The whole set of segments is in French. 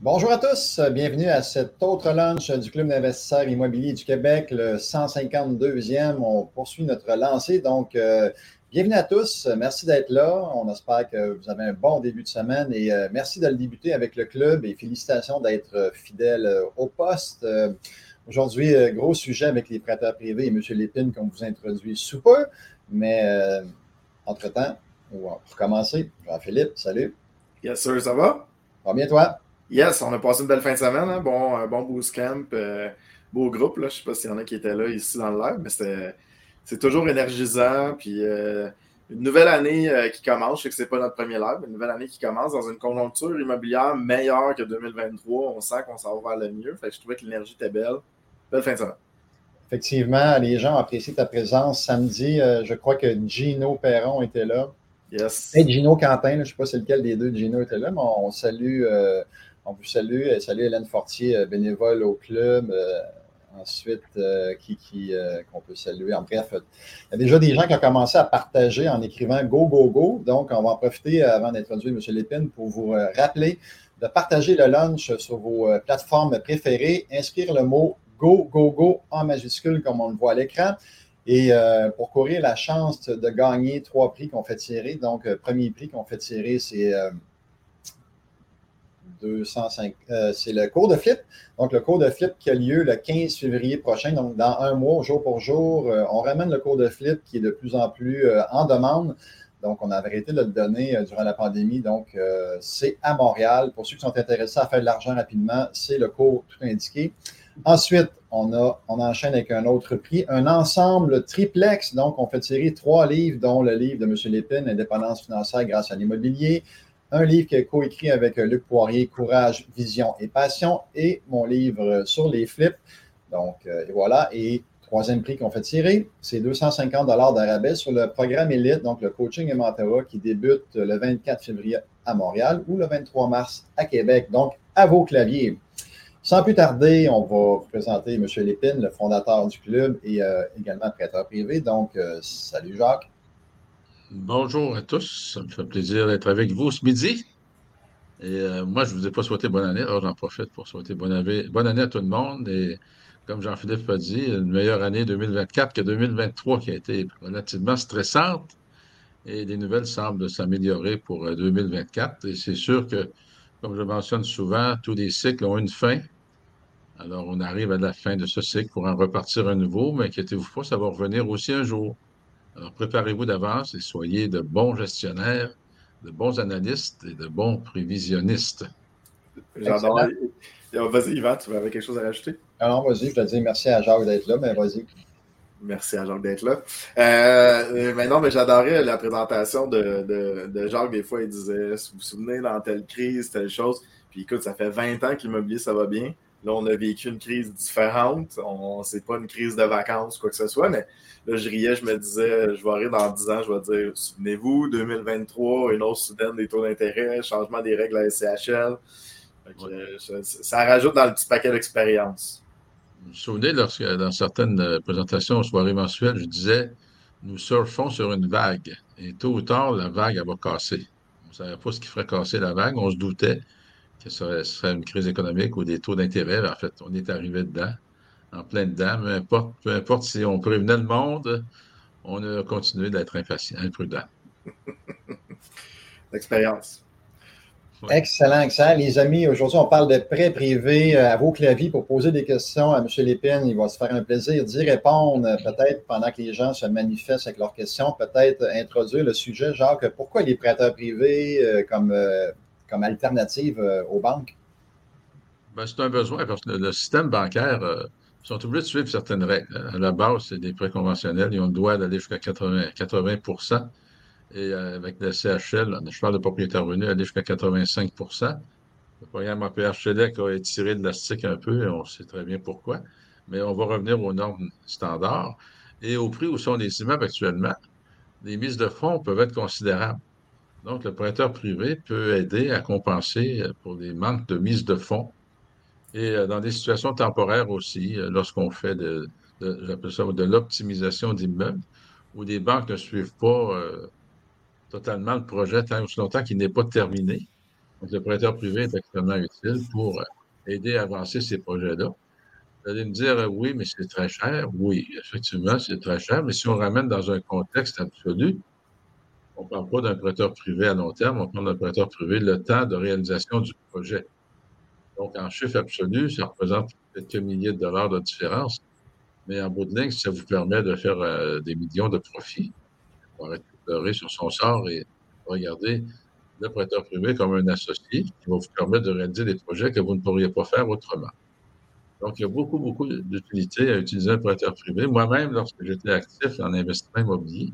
Bonjour à tous, bienvenue à cet autre lunch du Club d'investisseurs immobiliers du Québec, le 152e. On poursuit notre lancée, donc euh, bienvenue à tous, merci d'être là. On espère que vous avez un bon début de semaine et euh, merci de le débuter avec le club et félicitations d'être fidèle euh, au poste. Aujourd'hui, gros sujet avec les prêteurs privés et M. Lépine qu'on vous introduit sous peu, mais entre-temps, pour commencer, Jean-Philippe, salut. Yes, sir, ça va? Va bien, toi? Yes, on a passé une belle fin de semaine. Hein? Bon, un bon boost camp, euh, beau groupe. Là. Je ne sais pas s'il y en a qui étaient là ici dans le live, mais c'est toujours énergisant. Puis euh, une nouvelle année euh, qui commence. Je sais que ce n'est pas notre premier live, mais une nouvelle année qui commence dans une conjoncture immobilière meilleure que 2023. On sent qu'on s'en va vers le mieux. Fait je trouvais que l'énergie était belle. Belle fin de semaine. Effectivement, les gens apprécient ta présence. Samedi, je crois que Gino Perron était là. Yes. Et Gino Quentin, je ne sais pas c'est lequel des deux Gino était là, mais on salue on vous salue. Euh, salut Hélène Fortier, euh, bénévole au club. Euh, ensuite, qui, qu'on peut saluer. En bref, il y a déjà des gens qui ont commencé à partager en écrivant Go, Go, Go. Donc, on va en profiter avant d'introduire M. Lépine pour vous rappeler de partager le lunch sur vos plateformes préférées, inscrire le mot Go, Go, Go en majuscule comme on le voit à l'écran. Et pour courir la chance de gagner trois prix qu'on fait tirer. Donc, premier prix qu'on fait tirer, c'est 205. Euh, c'est le cours de flip. Donc, le cours de flip qui a lieu le 15 février prochain. Donc, dans un mois, jour pour jour, euh, on ramène le cours de flip qui est de plus en plus euh, en demande. Donc, on a arrêté de le donner durant la pandémie. Donc, c'est à Montréal. Pour ceux qui sont intéressés à faire de l'argent rapidement, c'est le cours tout indiqué. Ensuite, on, a, on enchaîne avec un autre prix, un ensemble triplex. Donc, on fait tirer trois livres, dont le livre de M. Lépine, Indépendance financière grâce à l'immobilier, un livre qui est coécrit avec euh, Luc Poirier, Courage, Vision et Passion, et mon livre euh, sur les flips. Donc, euh, voilà. Et troisième prix qu'on fait tirer, c'est 250 d'arabais sur le programme Elite, donc le coaching et mentorat qui débute le 24 février à Montréal ou le 23 mars à Québec. Donc, à vos claviers. Sans plus tarder, on va vous présenter M. Lépine, le fondateur du club et également prêteur privé. Donc, salut Jacques. Bonjour à tous. Ça me fait plaisir d'être avec vous ce midi. Et euh, moi, je ne vous ai pas souhaité bonne année. Alors, j'en profite pour souhaiter bonne année, à tout le monde. Et comme Jean-Philippe a dit, une meilleure année 2024 que 2023 qui a été relativement stressante. Et les nouvelles semblent s'améliorer pour 2024. Euh, et c'est sûr que, comme je mentionne souvent, tous les cycles ont une fin. Alors, on arrive à la fin de ce cycle pour en repartir à nouveau, mais inquiétez-vous pas, ça va revenir aussi un jour. Alors, préparez-vous d'avance et soyez de bons gestionnaires, de bons analystes et de bons prévisionnistes. J'adore. Vas-y, Yvan, tu avais quelque chose à rajouter? Alors, vas-y, je te dis merci à Jacques d'être là, mais vas-y. Merci à Jacques d'être là. Euh, mais non, mais j'adorais la présentation de, de, Jacques. Des fois, il disait Vous vous souvenez, dans telle crise, telle chose. Puis écoute, ça fait 20 ans que l'immobilier, ça va bien. Là, on a vécu une crise différente. On, c'est pas une crise de vacances, quoi que ce soit, mais là, je riais, je me disais, je vais rire dans 10 ans, je vais dire, souvenez-vous, 2023, une hausse soudaine des taux d'intérêt, changement des règles à la SCHL. ça rajoute dans le petit paquet d'expérience. Vous vous souvenez, lorsque dans certaines euh, présentations aux soirées mensuelles, je disais, nous surfons sur une vague. Et tôt ou tard, la vague, elle va casser. On ne savait pas ce qui ferait casser la vague. On se doutait que ce serait, une crise économique ou des taux d'intérêt. En fait, on est arrivé dedans, en plein dedans. Peu importe, peu importe si on prévenait le monde, on a continué d'être impatient, imprudent. L'expérience. Excellent, excellent. Les amis, aujourd'hui, on parle de prêts privés euh, à vos claviers pour poser des questions à M. Lépine. Il va se faire un plaisir d'y répondre, euh, peut-être pendant que les gens se manifestent avec leurs questions, peut-être introduire le sujet. Jacques, pourquoi les prêteurs privés euh, comme comme alternative euh, aux banques? Ben, c'est un besoin parce que le, système bancaire, euh, ils sont obligés de suivre certaines règles. À la base, c'est des prêts conventionnels. Ils ont le droit d'aller jusqu'à 80, 80 Et euh, avec le CHL, je parle de propriétaire revenu, aller jusqu'à 85% Le programme APH a étiré l'élastique un peu et on sait très bien pourquoi. Mais on va revenir aux normes standards. Et au prix où sont les immeubles actuellement, les mises de fonds peuvent être considérables. Donc, le prêteur privé peut aider à compenser euh, pour des manques de mise de fonds et euh, dans des situations temporaires aussi, euh, lorsqu'on fait de, de l'optimisation d'immeubles, où des banques ne suivent pas totalement le projet tant aussi longtemps qu'il n'est pas terminé. Donc, le prêteur privé est extrêmement utile pour aider à avancer ces projets-là. Vous allez me dire, oui, mais c'est très cher. Oui, effectivement, c'est très cher, mais si on ramène dans un contexte absolu, on ne parle pas d'un prêteur privé à long terme, on parle d'un prêteur privé le temps de réalisation du projet. Donc, en chiffre absolu, ça représente quelques milliers de dollars de différence. Mais en bout de ligne, ça vous permet de faire euh, des millions de profits. On va pleurer sur son sort et regarder le prêteur privé comme un associé qui va vous permettre de réaliser des projets que vous ne pourriez pas faire autrement. Donc, il y a beaucoup, beaucoup d'utilité à utiliser un prêteur privé. Moi-même, lorsque j'étais actif en investissement immobilier,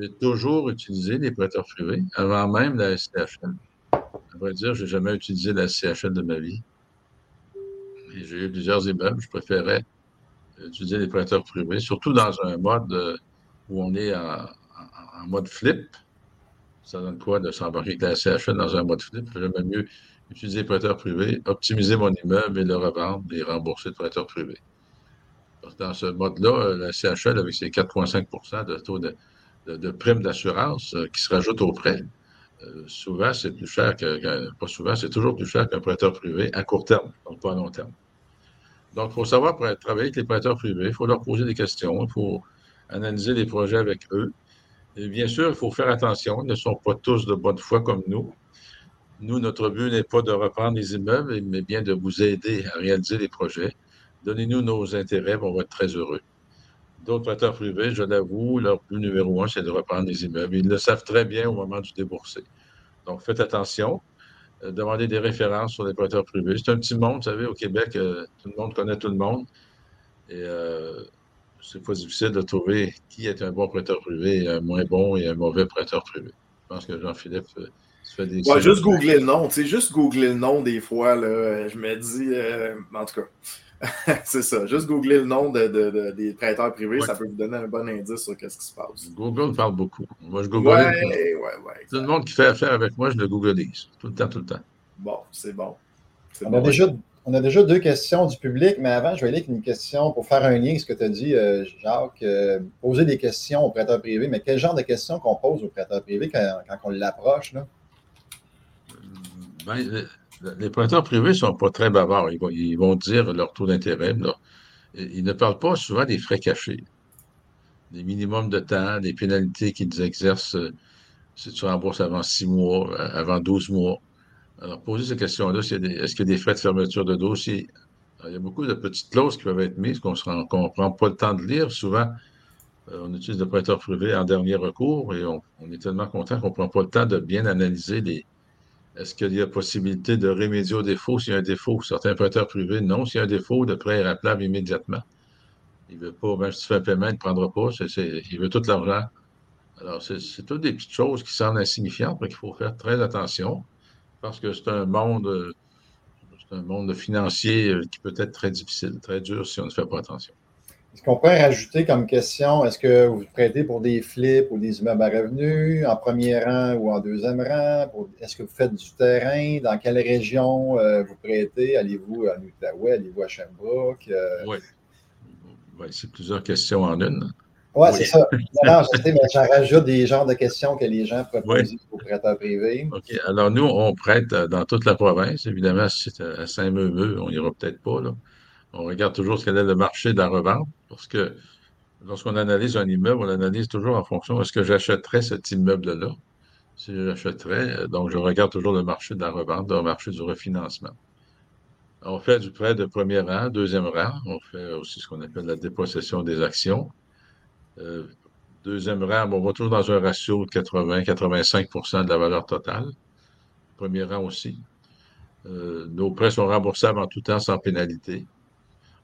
j'ai toujours utilisé les prêteurs privés avant même la SCHL. À vrai dire, je n'ai jamais utilisé la SCHL de ma vie. J'ai eu plusieurs immeubles, je préférais utiliser les prêteurs privés, surtout dans un mode euh, où on est en, mode flip. Ça donne quoi de s'embarquer avec la SCHL dans un mode flip? J'aime mieux utiliser les prêteurs privés, optimiser mon immeuble et le revendre et rembourser le prêteur privé. Dans ce mode-là, la CHL, avec ses 4,5% de taux de, de, prime d'assurance euh, qui se rajoute au prêt, euh, souvent, c'est plus cher pas souvent, c'est toujours plus cher qu'un prêteur privé à court terme, donc pas à long terme. Donc, il faut savoir pour travailler avec les prêteurs privés, il faut leur poser des questions, il faut analyser les projets avec eux. Et bien sûr, il faut faire attention, ils ne sont pas tous de bonne foi comme nous. Nous, notre but n'est pas de reprendre les immeubles, mais bien de vous aider à réaliser les projets. Donnez-nous nos intérêts, on va être très heureux. D'autres prêteurs privés, je l'avoue, leur but numéro un, c'est de reprendre les immeubles. Ils le savent très bien au moment du débourser. Donc, faites attention. Euh, demandez des références sur les prêteurs privés. C'est un petit monde, vous savez, au Québec, euh, tout le monde connaît tout le monde. Et euh, c'est pas difficile de trouver qui est un bon prêteur privé, un moins bon et un mauvais prêteur privé. Je pense que Jean-Philippe Ouais, juste googler le nom. Tu sais, juste googler le nom des fois, là, je me dis, euh, en tout cas, c'est ça. Juste googler le nom de, des prêteurs privés, ça peut vous donner un bon indice sur ce qui se passe. Google parle beaucoup. Moi, je google. Ouais, ouais, ouais. Tout le monde qui fait affaire avec moi, je le googleise. Tout le temps, tout le temps. Bon, c'est bon. On, a déjà, on a déjà deux questions du public, mais avant, je vais aller avec une question pour faire un lien avec ce que tu as dit, euh, Jacques. Euh, poser des questions aux prêteurs privés, mais quel genre de questions qu'on pose aux prêteurs privés quand, quand on l'approche? là? Ben, les prêteurs privés ne sont pas très bavards. Ils vont, dire leur taux d'intérêt. Ils ne parlent pas souvent des frais cachés, des minimums de temps, des pénalités qu'ils exercent euh, si tu rembourses avant six mois, euh, avant 12 mois. Alors, poser ces questions-là, est-ce qu'il y a des frais de fermeture de dossier? il y a beaucoup de petites clauses qui peuvent être mises qu'on ne prend pas le temps de lire. Souvent, euh, on utilise le prêteur privé en dernier recours et on, on est tellement content qu'on ne prend pas le temps de bien analyser les, est-ce qu'il y a possibilité de remédier au défaut? S'il y a un défaut? Certains prêteurs privés, non. S'il y a un défaut, le prêt est rappelable immédiatement. Il ne veut pas, même si tu fais un paiement, il ne prendra pas. il veut tout l'argent. Alors, c'est toutes des petites choses qui semblent insignifiantes, mais qu'il faut faire très attention parce que c'est un monde, c'est un monde financier euh, qui peut être très difficile, très dur si on ne fait pas attention. Est-ce qu'on pourrait rajouter comme question, est-ce que vous prêtez pour des flips ou des immeubles à revenus, en premier rang ou en deuxième rang? Est-ce que vous faites du terrain? Dans quelle région euh, vous prêtez? Allez-vous à Outaouais? Allez-vous à Sherbrooke? Euh? Oui. c'est plusieurs questions en une. Ouais, oui, c'est ça. Non, mais j'en rajoute des genres de questions que les gens proposent aux prêteurs privés. OK. Alors, nous, on prête dans toute la province. Évidemment, si c'est à Saint-Meumeux, on n'ira peut-être pas. Là on regarde toujours ce qu'elle est le marché de la revente, parce que lorsqu'on analyse un immeuble, on l'analyse toujours en fonction est-ce que j'achèterais cet immeuble-là? Si j'achèterais, donc je regarde toujours le marché de la revente, le marché du refinancement. On fait du prêt de premier rang, deuxième rang. On fait aussi ce qu'on appelle la dépossession des actions. Euh, deuxième rang, on va toujours dans un ratio de 80-85% de la valeur totale. Premier rang aussi. Euh, nos prêts sont remboursables en tout temps sans pénalité.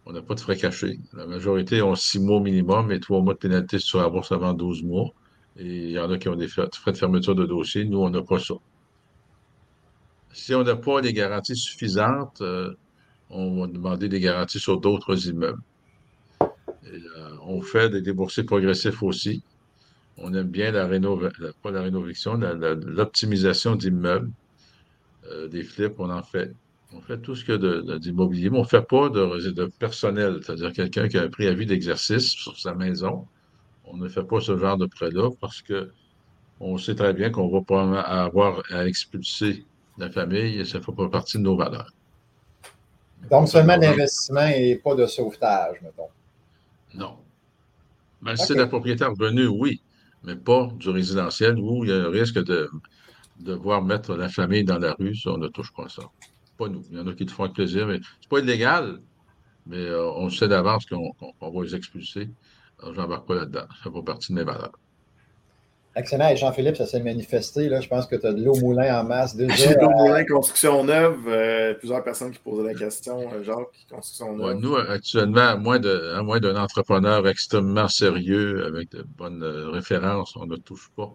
On n'a pas de frais cachés. La majorité ont six mois minimum et trois mois de pénalité sur la bourse avant 12 mois. Et il y en a qui ont des frais de fermeture de dossier. Nous, on n'a pas ça. Si on n'a pas les garanties suffisantes, euh, on va demander des garanties sur d'autres immeubles. Euh, on fait des déboursés progressifs aussi. On aime bien la rénovation, la rénovation, l'optimisation d'immeubles. Euh, des flips, on en fait. On fait tout ce qu'il y a d'immobilier, mais on ne fait pas de, personnel, c'est-à-dire quelqu'un qui a un préavis d'exercice sur sa maison. On ne fait pas ce genre de prêt-là parce que on sait très bien qu'on va pas avoir à expulser la famille, ça ne fait pas partie de nos valeurs. Donc, seulement d'investissement et pas de sauvetage, mettons. Non. Mais ben, si c'est la propriété revenue, oui, mais pas du résidentiel où il y a un risque de devoir mettre la famille dans la rue, ça, on ne touche pas à ça. Pas nous. Il y en a qui te font avec plaisir, mais c'est pas illégal, mais euh, on sait d'avance qu'on va les expulser. Alors, j'embarque pas là-dedans. Ça fait pas partie de mes valeurs. Excellent. Et Jean-Philippe, ça s'est manifesté. Là. Je pense que tu as de l'eau moulin en masse déjà. J'ai de l'eau moulin construction neuve. Euh, plusieurs personnes qui posaient la question, euh, Jacques, construction neuve. nous, actuellement, à moins, d'un entrepreneur extrêmement sérieux avec de bonnes références, on ne touche pas.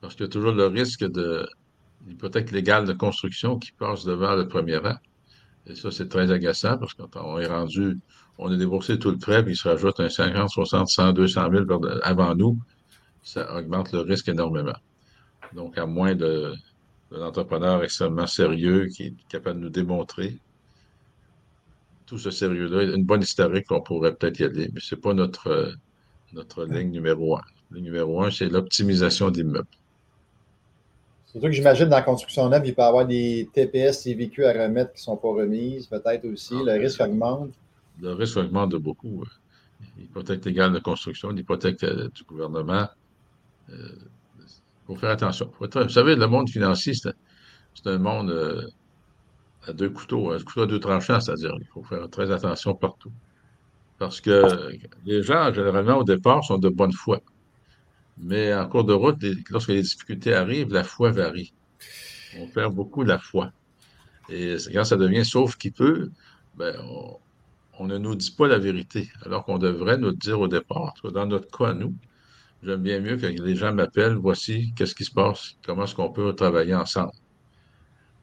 Parce qu'il y a toujours le risque de l'hypothèque légale de construction qui passe devant le premier rang. Et ça, c'est très agaçant parce qu'on est rendu, on a déboursé tout le prêt, puis il se rajoute un 50, 60, 100, 200 000 avant nous ça augmente le risque énormément. Donc, à moins d'un entrepreneur extrêmement sérieux qui est capable de nous démontrer tout ce sérieux-là, une bonne historique qu'on pourrait peut-être y aller, mais ce n'est pas notre, notre ligne numéro un. Le numéro un, c'est l'optimisation d'immeubles. Surtout que j'imagine dans la construction neuve, il peut y avoir des TPS, TVQ à remettre qui ne sont pas remises, peut-être aussi. Ah, le risque augmente. Le risque augmente de beaucoup. L'hypothèque légale de construction, l'hypothèque euh, du gouvernement, il euh, faut faire attention. vous savez, le monde financier, c'est un monde euh, à deux couteaux, un couteau à deux tranchants, c'est-à-dire il faut faire très attention partout. Parce que les gens, généralement, au départ, sont de bonne foi. Mais en cours de route, lorsque les difficultés arrivent, la foi varie. On perd beaucoup la foi. Et quand ça devient sauf qui peut, ben, on, ne nous dit pas la vérité, alors qu'on devrait nous dire au départ. Dans notre cas, nous, J'aime bien mieux que les gens m'appellent, voici qu'est-ce qui se passe, comment est-ce qu'on peut travailler ensemble.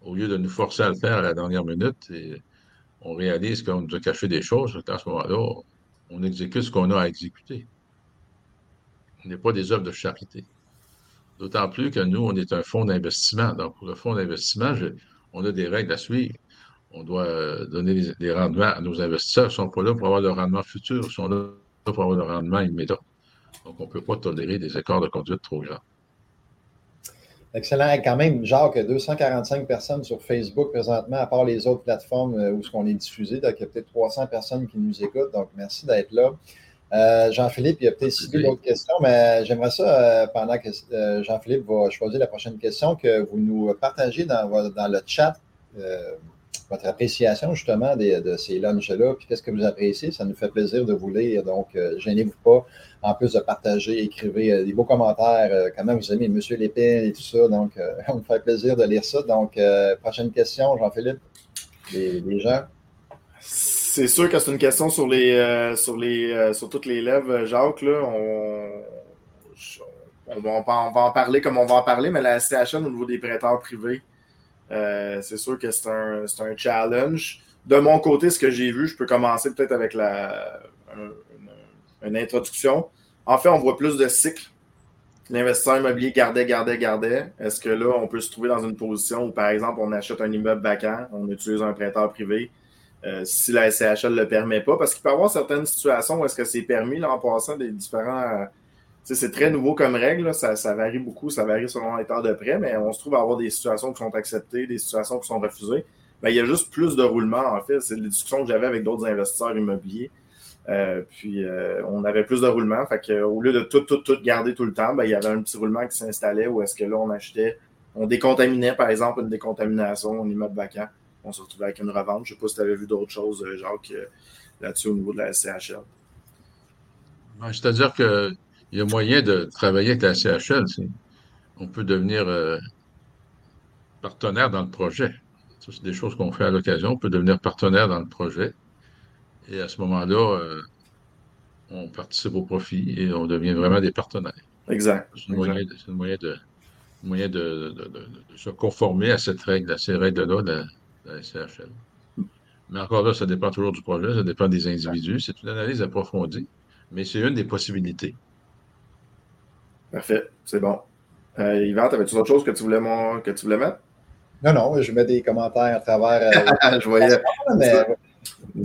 Au lieu de nous forcer à le faire à la dernière minute, on réalise qu'on nous a caché des choses, à ce moment-là, on exécute ce qu'on a à exécuter. N'est pas des œuvres de charité. D'autant plus que nous, on est un fonds d'investissement. Donc, pour le fonds d'investissement, on a des règles à suivre. On doit donner des rendements à nos investisseurs. Ils ne sont pas là pour avoir le rendement futur, ils sont là pour avoir le rendement immédiat. Donc, on ne peut pas tolérer des écarts de conduite trop grands. Excellent. Quand même, Jacques, 245 personnes sur Facebook présentement, à part les autres plateformes euh, où ce qu'on est diffusé. Donc, il y a peut-être 300 personnes qui nous écoutent. Donc, merci d'être là. Euh, Jean-Philippe, il y a peut-être six d'autres questions, mais j'aimerais ça, euh, pendant que Jean-Philippe va choisir la prochaine question, que vous nous partagez dans, dans le chat votre appréciation justement de ces lunchs-là, puis qu'est-ce que vous appréciez? Ça nous fait plaisir de vous lire. Donc, euh, gênez-vous pas. En plus de partager, écrivez euh, des beaux commentaires, euh, comment vous aimez M. Lépine et tout ça. Donc, on me fait plaisir de lire ça. Donc, prochaine question, Jean-Philippe, les, gens. C'est sûr que c'est une question sur les sur les sur toutes les lèvres, Jacques. Là, on, on, va, en parler comme on va en parler, mais la SCHN au niveau des prêteurs privés, euh, c'est sûr que c'est un, un, challenge. De mon côté, ce que j'ai vu, je peux commencer peut-être avec la, une, introduction. En fait, on voit plus de cycles. L'investisseur immobilier gardait, gardait, gardait. Est-ce que là, on peut se trouver dans une position où, par exemple, on achète un immeuble vacant, on utilise un prêteur privé, euh, si la SCHL ne le permet pas? Parce qu'il peut y avoir certaines situations où est-ce que c'est permis, là, en passant des différents c'est très nouveau comme règle, ça, varie beaucoup, ça varie selon l'état de prêt, mais on se trouve à avoir des situations qui sont acceptées, des situations qui sont refusées. Ben, il y a juste plus de roulement, en fait. C'est les discussions que j'avais avec d'autres investisseurs immobiliers. Euh, puis euh, on avait plus de roulement. Fait que, au lieu de tout, tout, tout garder tout le temps, ben, il y avait un petit roulement qui s'installait où est-ce que là, on achetait, on décontaminait, par exemple, une décontamination, un immeuble vacant. On se retrouvait avec une revente. Je ne sais pas si tu avais vu d'autres choses, euh, Jacques, là-dessus au niveau de la SCHL. C'est-à-dire que il y a moyen de travailler avec la CHL. On peut devenir euh, partenaire dans le projet. Ça, c'est des choses qu'on fait à l'occasion. On peut devenir partenaire dans le projet. Et à ce moment-là, euh, on participe au profit et on devient vraiment des partenaires. Exact. C'est un moyen, de, se conformer à cette règle, à ces règles-là de, la CHL. Mais encore là, ça dépend toujours du projet, ça dépend des individus. C'est une analyse approfondie, mais c'est une des possibilités. Parfait, c'est bon. Euh, Yvan, avais-tu autre chose que tu voulais, que tu voulais mettre? Non, non, je mets des commentaires à travers. Euh, je voyais.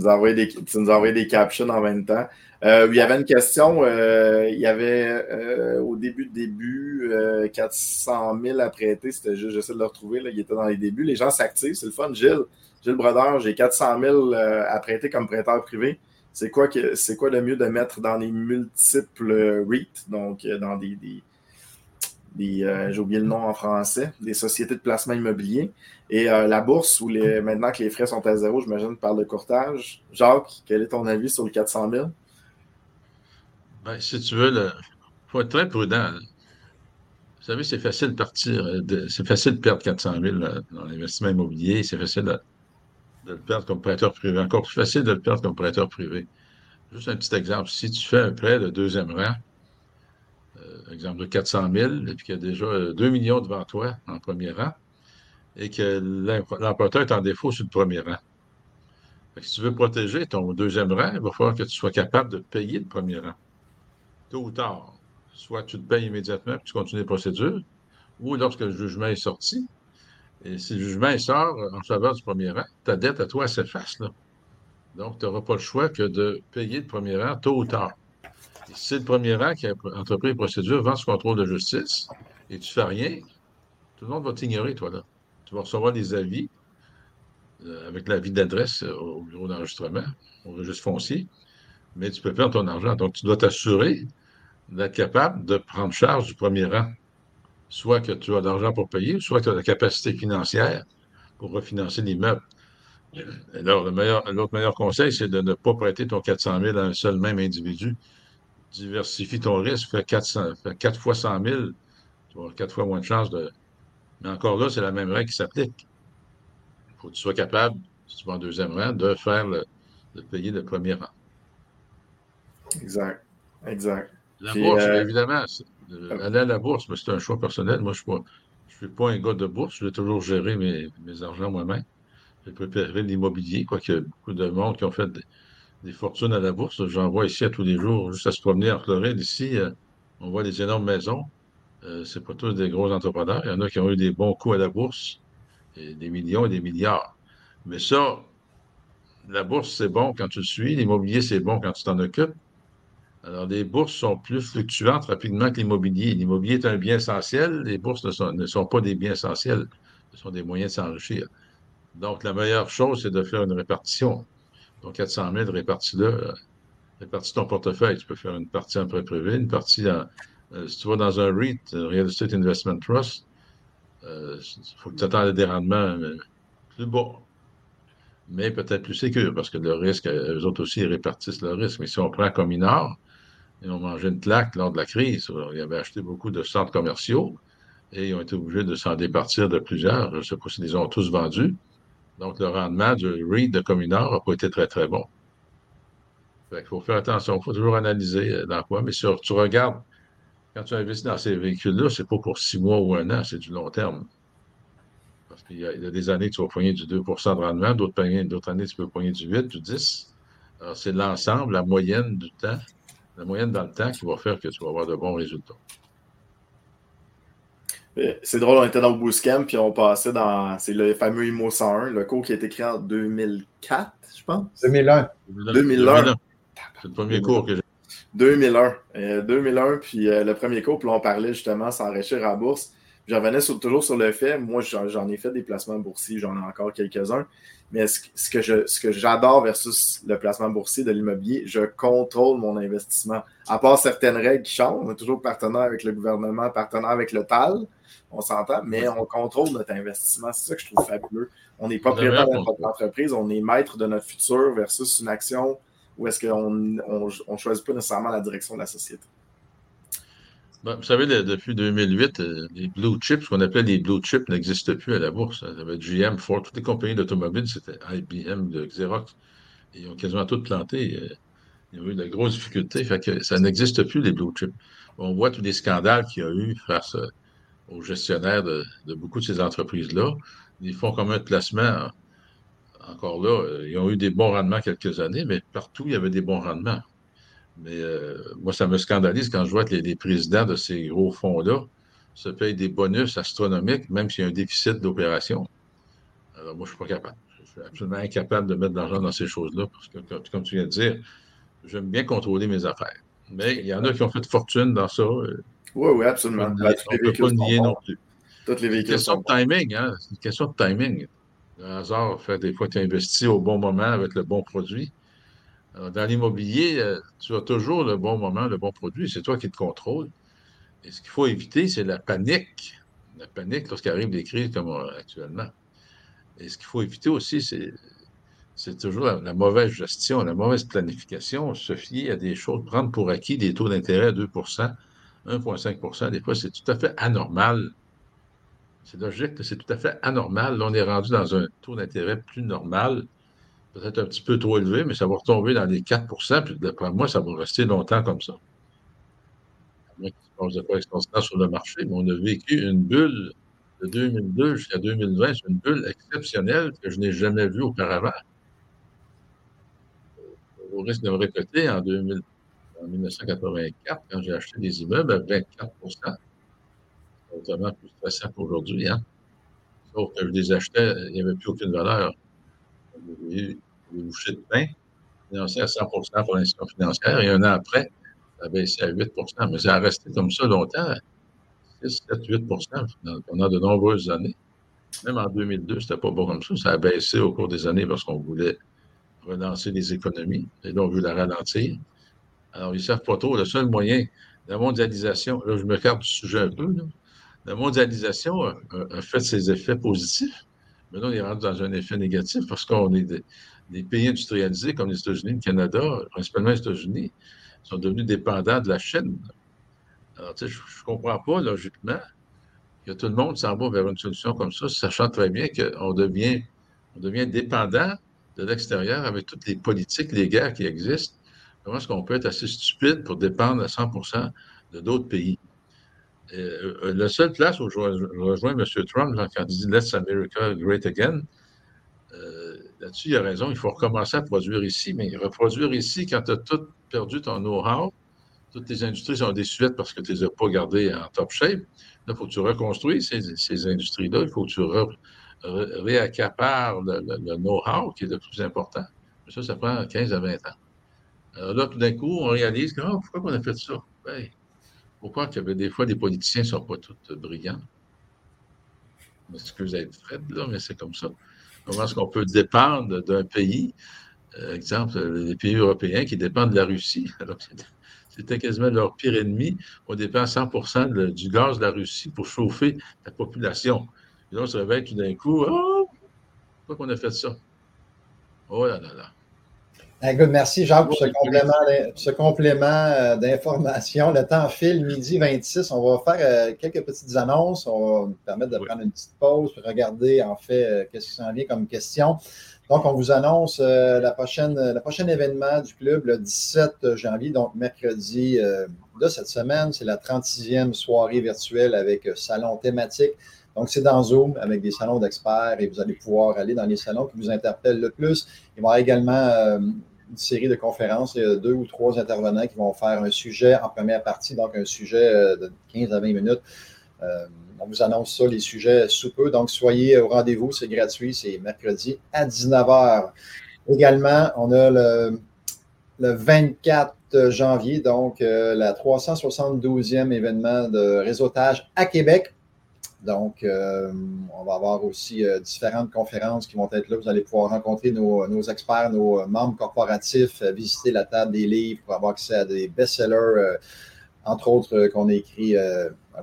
envoyé des, tu nous envoyé des captions en même temps. Euh, il y avait une question. Euh, il y avait euh, au début de début 400 000 à prêter. C'était juste, j'essaie de le retrouver. Là, il était dans les débuts. Les gens s'activent. C'est le fun. Gilles, Gilles Brodeur, j'ai 400 000 à prêter comme prêteur privé. C'est quoi, que, c'est quoi le mieux de mettre dans les multiples REIT, donc dans des, j'ai oublié le nom en français, des sociétés de placement immobilier. Et la bourse, où les, maintenant que les frais sont à zéro, j'imagine, par le courtage. Jacques, quel est ton avis sur le 400 000? Ben, si tu veux, il faut être très prudent. Vous savez, c'est facile de partir, c'est facile de perdre 400 000 dans l'investissement immobilier, c'est facile de, le perdre comme prêteur privé. Encore plus facile de le perdre comme prêteur privé. Juste un petit exemple. Si tu fais un prêt de deuxième rang, euh, exemple de 400 000, et puis qu'il y a déjà 2 millions devant toi en premier rang, et que l'emprunteur est en défaut sur le premier rang. si tu veux protéger ton deuxième rang, il va falloir que tu sois capable de payer le premier rang tôt ou tard, soit tu te payes immédiatement et tu continues les procédures, ou lorsque le jugement est sorti, et si le jugement sort en faveur du premier rang, ta dette à toi s'efface. Donc, tu n'auras pas le choix que de payer le premier rang tôt ou tard. C'est le premier rang qui a entrepris les procédures vent ce contrôle de justice et tu ne fais rien, tout le monde va t'ignorer, toi, là. Tu vas recevoir des avis euh, avec l'avis d'adresse euh, au bureau d'enregistrement, au registre foncier, mais tu peux perdre ton argent. Donc, tu dois t'assurer d'être capable de prendre charge du premier rang. Soit que tu as de l'argent pour payer, soit que tu as la capacité financière pour refinancer l'immeuble. Alors, l'autre meilleur conseil, c'est de ne pas prêter ton 400 000 à un seul même individu. Diversifie ton risque, fais 400, fais 4 fois 100 000, tu vas avoir 4 fois moins de chances de. Mais encore là, c'est la même règle qui s'applique. Il faut que tu sois capable, si tu vas en deuxième rang, de faire le, de payer le premier rang. Exact. Exact. La bourse, euh, évidemment, euh, aller à la bourse, mais c'est un choix personnel. Moi, je ne suis, pas un gars de bourse. Je vais toujours gérer mes, mes argents moi-même. J'ai préparé l'immobilier, quoique beaucoup de monde qui ont fait des, fortunes à la bourse. J'en vois ici à tous les jours, juste à se promener en Floride. Ici, euh, on voit des énormes maisons. Ce c'est pas tous des gros entrepreneurs. Il y en a qui ont eu des bons coups à la bourse, des millions et des milliards. Mais ça, la bourse, c'est bon quand tu le suis. L'immobilier, c'est bon quand tu t'en occupes. Alors, les bourses sont plus fluctuantes rapidement que l'immobilier. L'immobilier est un bien essentiel, les bourses ne sont, pas des biens essentiels, ce sont des moyens de s'enrichir. Donc, la meilleure chose, c'est de faire une répartition. Donc, 400 000, répartis-le. Euh, répartis ton portefeuille. Tu peux faire une partie en prêt privé, une partie en. Euh, si tu vas dans un REIT, Real Estate Investment Trust, il euh, faut que tu attendes des rendements plus bas mais peut-être plus sécure, parce que le risque, eux autres aussi, ils répartissent le risque. Mais si on prend comme ils ont mangé une claque lors de la crise. Ils avaient acheté beaucoup de centres commerciaux et ils ont été obligés de s'en départir de plusieurs. Je ne sais pas s'ils les ont tous vendus. Donc, le rendement du REIT de Cominard n'a pas été très, très bon. il faut faire attention. Il faut toujours analyser euh, l'emploi. Mais si tu regardes, quand tu investis dans ces véhicules-là, ce n'est pas pour six mois ou un an, c'est du long terme. Parce qu'il y, a des années, tu vas poigner du 2 de rendement, d'autres années, tu peux poigner du 8, du 10. Alors, c'est l'ensemble, la moyenne du temps la moyenne dans le temps qui va faire que tu vas avoir de bons résultats. Euh, c'est drôle, on était dans le bootcamp, puis on passait dans. C'est le fameux IMO 101, le cours qui a été créé en 2004, je pense. 2001. 2001. C'est le premier cours que j'ai. 2001. 2001, euh, puis euh, le premier cours, puis là, on parlait justement s'enrichir à la bourse. Je revenais toujours sur le fait, moi, j'en ai fait des placements boursiers, j'en ai encore quelques-uns. Mais ce, que je, ce que j'adore versus le placement boursier de l'immobilier, je contrôle mon investissement. À part certaines règles qui changent, on est toujours partenaire avec le gouvernement, partenaire avec le TAL, on s'entend, mais on contrôle notre investissement. C'est ça que je trouve fabuleux. On n'est pas propriétaire de notre entreprise, on est maître de notre futur versus une action où est-ce qu'on ne choisit pas nécessairement la direction de la société. Ben, vous savez, depuis 2008, euh, les blue chips, ce qu'on appelait les blue chips, n'existent plus à la bourse. Il y avait GM, Ford, toutes les compagnies d'automobiles, c'était IBM, de Xerox. Ils ont quasiment toutes planté. Euh, ils ont eu de grosses difficultés. Fait que ça n'existe plus, les blue chips. On voit tous les scandales qu'il y a eu face euh, aux gestionnaires de, beaucoup de ces entreprises-là. Ils font comme un placement. Encore là, ils ont eu des bons rendements quelques années, mais partout, il y avait des bons rendements. Mais euh, moi, ça me scandalise quand je vois que les, présidents de ces gros fonds-là se payent des bonus astronomiques, même s'il y a un déficit d'opération. Alors, moi, je ne suis pas capable. je suis absolument incapable de mettre de l'argent dans ces choses-là parce que, comme tu viens de dire, j'aime bien contrôler mes affaires. Mais il y en a qui ont fait fortune dans ça. Oui, oui, absolument. On ne peut pas nier non plus. Toutes les véhicules. C'est une question de timing, hein? C'est une question de timing. Le hasard fait des fois tu investis au bon moment avec le bon produit. dans l'immobilier, euh, tu as toujours le bon moment, le bon produit. C'est toi qui te contrôles. Et ce qu'il faut éviter, c'est la panique. La panique lorsqu'il arrive des crises comme actuellement. Et ce qu'il faut éviter aussi, c'est c'est toujours la, mauvaise gestion, la mauvaise planification, se fier à des choses, prendre pour acquis des taux d'intérêt à 2 1,5% des fois, c'est tout à fait anormal. C'est logique que c'est tout à fait anormal. Là, on est rendu dans un taux d'intérêt plus normal, peut-être un petit peu trop élevé, mais ça va retomber dans les 4% puis d'après moi, ça va rester longtemps comme ça. Qui se pas extraordinaire sur le marché, mais on a vécu une bulle de 2002 jusqu'à 2020, c'est une bulle exceptionnelle que je n'ai jamais vue auparavant au risque de me répéter, en, 2000, en 1984, quand j'ai acheté des immeubles à 24 c'est vraiment plus stressant qu'aujourd'hui. Hein? Sauf que je les achetais, il n'y avait plus aucune valeur. J'ai des bouchées de pain financé à 100% pour l'institution financière et un an après, ça a baissé à 8% Mais ça a resté comme ça longtemps, 6, 7, 8% pendant de nombreuses années. Même en 2002, c'était pas bon comme ça. Ça a baissé au cours des années parce qu'on voulait relancer les économies. Et donc, on veut la ralentir. Alors, ils ne savent pas trop. Le seul moyen, la mondialisation, là, je me garde du sujet un peu, la mondialisation a, fait ses effets positifs. Mais là, on est rendu dans un effet négatif parce qu'on est des, pays industrialisés comme les États-Unis, le Canada, principalement les États-Unis, sont devenus dépendants de la Chine. Alors, tu sais, je ne comprends pas, logiquement, que tout le monde s'en va vers une solution comme ça, sachant très bien qu'on devient, devient dépendant de l'extérieur avec toutes les politiques, les guerres qui existent, comment est-ce qu'on peut être assez stupide pour dépendre à 100% de d'autres pays? Euh, la seule place où je, rejoins M. Trump quand il dit Let's America Great Again, euh, là-dessus, il a raison, il faut recommencer à produire ici, mais reproduire ici quand tu as tout perdu ton know-how, toutes tes industries sont déçues parce que tu ne les as pas gardées en top shape. Là, il faut que tu reconstruis ces, industries-là, il faut que tu réaccapare le, le, know-how qui est le plus important. Mais ça, ça prend 15 à 20 ans. Alors là, tout d'un coup, on réalise que, oh, pourquoi on a fait ça? Ben, pourquoi que des fois, les politiciens ne sont pas tous brillants? Excusez d'être Fred, là, mais c'est comme ça. Comment est-ce qu'on peut dépendre d'un pays, euh, exemple, les pays européens qui dépendent de la Russie, alors c'était quasiment leur pire ennemi. On dépend 100% du gaz de la Russie pour chauffer la population. Et là, on se réveille tout d'un coup. Oh, pourquoi qu'on a fait ça? Oh là là là. Merci Jacques pour ce complément, ce complément euh, d'information. Le temps file, midi 26. On va faire euh, quelques petites annonces. On va nous permettre de prendre une petite pause pour regarder en fait euh, qu'est-ce qui s'en vient comme question. Donc, on vous annonce la prochaine, le prochain événement du club le 17 janvier, donc mercredi de cette semaine. C'est la 36e soirée virtuelle avec salon thématique donc, c'est dans Zoom avec des salons d'experts et vous allez pouvoir aller dans les salons qui vous interpellent le plus. Il va y avoir également euh, une série de conférences. Il y a deux ou trois intervenants qui vont faire un sujet en première partie, donc un sujet euh, de 15 à 20 minutes. Euh, on vous annonce ça, les sujets sous peu. Donc, soyez au rendez-vous, c'est gratuit, c'est mercredi à 19h. Également, on a le, le 24 janvier, donc la 372e événement de réseautage à Québec. Donc, euh, on va avoir aussi euh, différentes conférences qui vont être là. Vous allez pouvoir rencontrer nos, experts, nos membres corporatifs, euh, visiter la table des livres pour avoir accès à des best-sellers, entre autres qu'on a écrit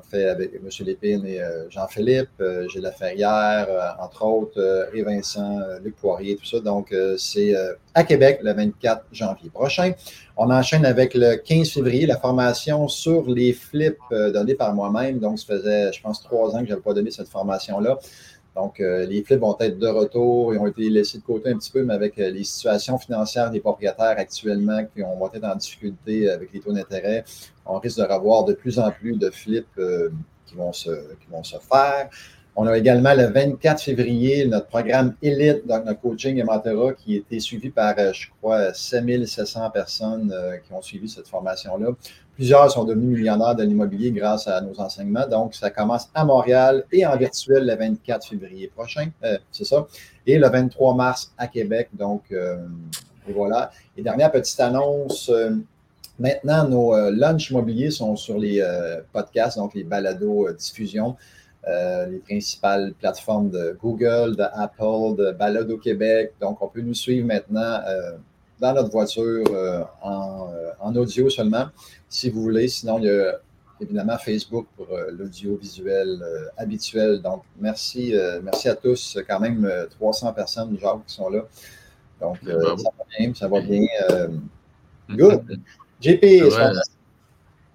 fait avec M. Lépine et euh, Jean-Philippe, euh, Gilles Laferrière, euh, entre autres, et Vincent, Luc Poirier, tout ça. Donc, c'est à Québec le 24 janvier prochain. On enchaîne avec le 15 février, la formation sur les flips donnée par moi-même. Donc, ça faisait, je pense, trois ans que je n'avais pas donné cette formation-là. Donc, les flips vont être de retour et ont été laissés de côté un petit peu, mais avec les situations financières des propriétaires actuellement qui vont être en difficulté avec les taux d'intérêt, on risque de revoir de plus en plus de flips euh, qui, vont se, vont se faire. On a également le 24 février notre programme Elite, donc notre coaching et mentorat, qui a été suivi par, euh, je crois, 7700 personnes euh, qui ont suivi cette formation-là. Plusieurs sont devenus millionnaires de l'immobilier grâce à nos enseignements. Donc, ça commence à Montréal et en virtuel le 24 février prochain. Euh, c'est ça. Et le 23 mars à Québec. Donc, et voilà. Et dernière petite annonce. maintenant, nos lunchs immobiliers sont sur les podcasts, donc les balados diffusion. Euh, les principales plateformes de Google, de Apple, de Balado Québec. Donc, on peut nous suivre maintenant euh, dans notre voiture euh, en, audio seulement, si vous voulez. Sinon, il y a évidemment Facebook pour l'audiovisuel habituel. Donc, merci, merci à tous. Quand même 300 personnes, genre, qui sont là. Donc, ça va bien, ça va bien. good. JP,